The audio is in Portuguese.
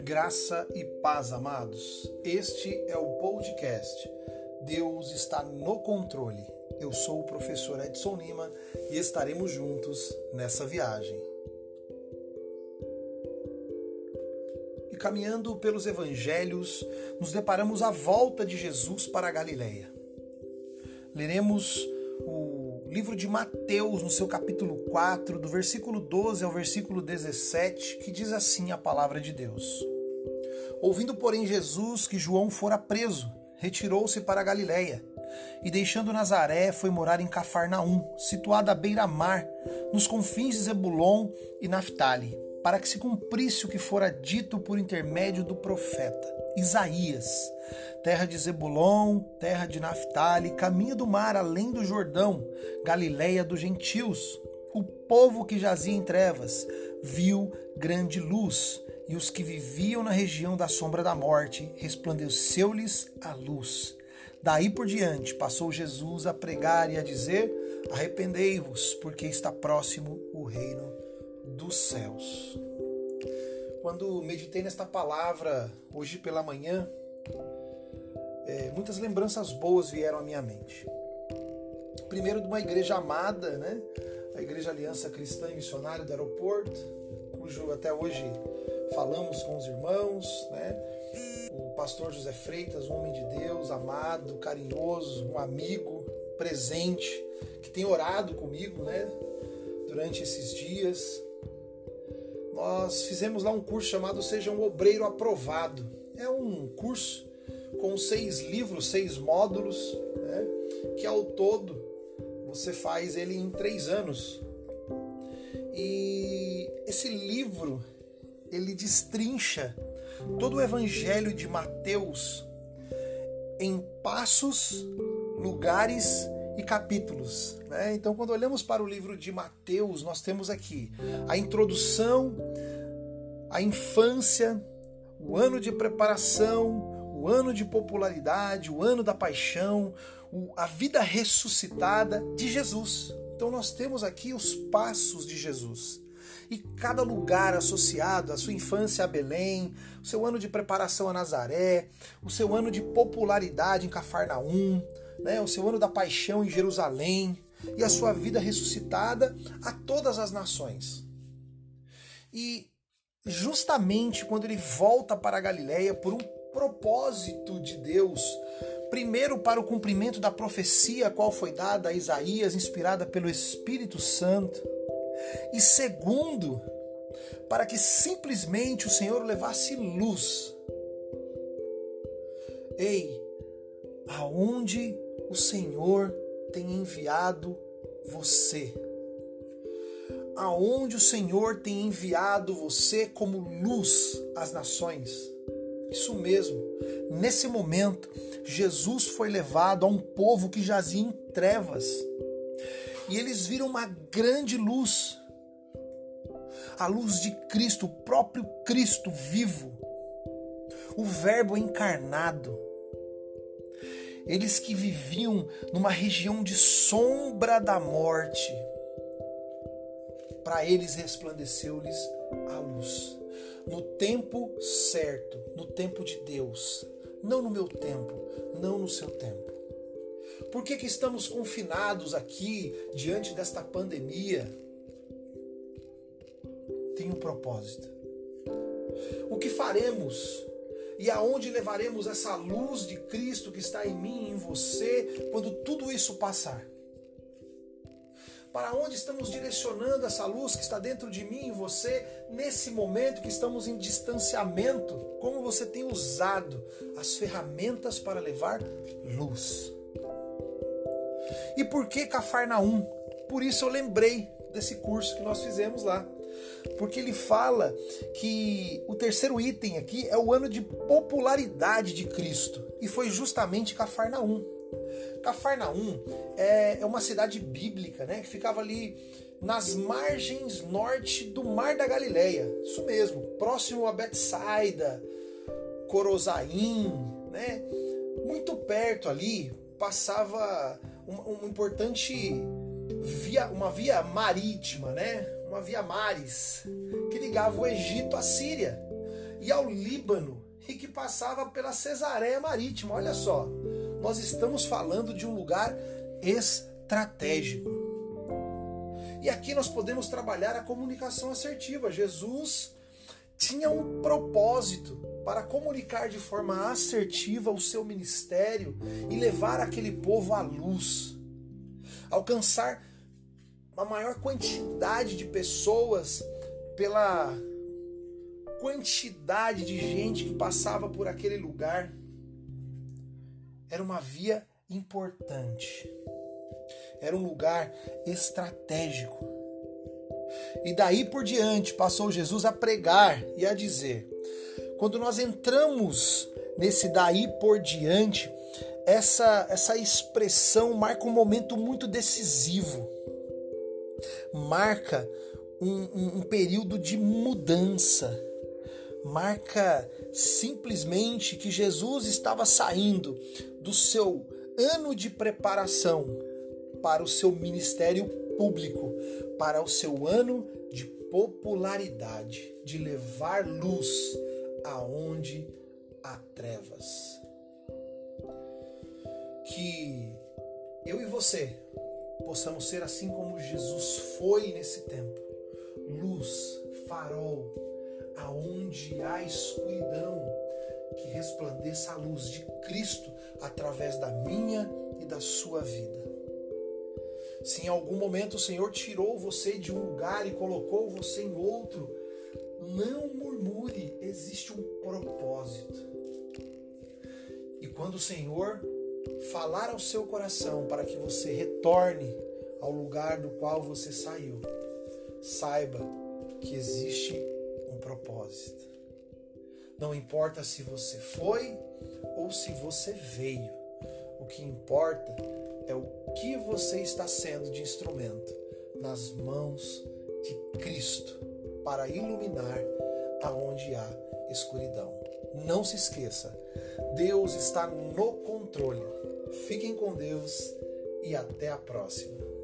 Graça e paz, amados. Este é o podcast. Deus está no controle. Eu sou o professor Edson Lima e estaremos juntos nessa viagem. E caminhando pelos evangelhos, nos deparamos à volta de Jesus para a Galileia. Leremos o livro de Mateus, no seu capítulo 4, do versículo 12 ao versículo 17, que diz assim a palavra de Deus. Ouvindo, porém, Jesus que João fora preso, retirou-se para a Galiléia, e deixando Nazaré, foi morar em Cafarnaum, situada à beira-mar, nos confins de Zebulon e Naphtali, para que se cumprisse o que fora dito por intermédio do profeta Isaías. Terra de Zebulon, terra de Naphtali, caminho do mar além do Jordão, Galiléia dos gentios. O povo que jazia em trevas viu grande luz e os que viviam na região da sombra da morte, resplandeceu-lhes a luz. Daí por diante passou Jesus a pregar e a dizer: Arrependei-vos, porque está próximo o reino dos céus. Quando meditei nesta palavra hoje pela manhã, é, muitas lembranças boas vieram à minha mente. Primeiro de uma igreja amada, né? a Igreja Aliança Cristã e Missionária do Aeroporto, cujo até hoje falamos com os irmãos, né? O pastor José Freitas, um homem de Deus, amado, carinhoso, um amigo, presente, que tem orado comigo, né? Durante esses dias. Nós fizemos lá um curso chamado Seja um Obreiro Aprovado. É um curso com seis livros, seis módulos, né? Que ao todo você faz ele em três anos. E esse livro ele destrincha todo o evangelho de Mateus em passos, lugares e capítulos. Né? Então, quando olhamos para o livro de Mateus, nós temos aqui a introdução, a infância, o ano de preparação, o ano de popularidade, o ano da paixão, a vida ressuscitada de Jesus. Então, nós temos aqui os passos de Jesus e cada lugar associado à sua infância a Belém, o seu ano de preparação a Nazaré, o seu ano de popularidade em Cafarnaum, né, o seu ano da paixão em Jerusalém e a sua vida ressuscitada a todas as nações. E justamente quando ele volta para a Galiléia por um propósito de Deus, primeiro para o cumprimento da profecia qual foi dada a Isaías, inspirada pelo Espírito Santo, e segundo, para que simplesmente o Senhor levasse luz. Ei, aonde o Senhor tem enviado você? Aonde o Senhor tem enviado você como luz às nações? Isso mesmo. Nesse momento, Jesus foi levado a um povo que jazia em trevas e eles viram uma grande luz. A luz de Cristo, o próprio Cristo vivo, o Verbo encarnado. Eles que viviam numa região de sombra da morte, para eles resplandeceu-lhes a luz. No tempo certo, no tempo de Deus, não no meu tempo, não no seu tempo. Por que, que estamos confinados aqui diante desta pandemia? Tem um propósito. O que faremos e aonde levaremos essa luz de Cristo que está em mim e em você quando tudo isso passar? Para onde estamos direcionando essa luz que está dentro de mim e você nesse momento que estamos em distanciamento? Como você tem usado as ferramentas para levar luz? E por que Cafarnaum? Por isso eu lembrei desse curso que nós fizemos lá. Porque ele fala que o terceiro item aqui é o ano de popularidade de Cristo. E foi justamente Cafarnaum. Cafarnaum é, é uma cidade bíblica, né? Que ficava ali nas margens norte do Mar da Galileia. Isso mesmo, próximo a Betsaida, Corozaim, né? Muito perto ali passava uma, uma importante via, uma via marítima, né? Uma via mares que ligava o Egito à Síria e ao Líbano e que passava pela Cesareia Marítima. Olha só, nós estamos falando de um lugar estratégico. E aqui nós podemos trabalhar a comunicação assertiva. Jesus tinha um propósito para comunicar de forma assertiva o seu ministério e levar aquele povo à luz, alcançar uma maior quantidade de pessoas pela quantidade de gente que passava por aquele lugar. Era uma via importante. Era um lugar estratégico. E daí por diante passou Jesus a pregar e a dizer: quando nós entramos nesse daí por diante, essa, essa expressão marca um momento muito decisivo, marca um, um, um período de mudança, marca simplesmente que Jesus estava saindo do seu ano de preparação para o seu ministério público, para o seu ano de popularidade, de levar luz aonde há trevas. Que eu e você possamos ser assim como Jesus foi nesse tempo luz, farol, aonde há escuridão, que resplandeça a luz de Cristo através da minha e da sua vida. Se em algum momento o Senhor tirou você de um lugar e colocou você em outro, não murmure, existe um propósito. E quando o Senhor falar ao seu coração para que você retorne ao lugar do qual você saiu, saiba que existe um propósito. Não importa se você foi ou se você veio, o que importa é o que você está sendo de instrumento nas mãos de Cristo para iluminar aonde há escuridão. Não se esqueça, Deus está no controle. Fiquem com Deus e até a próxima.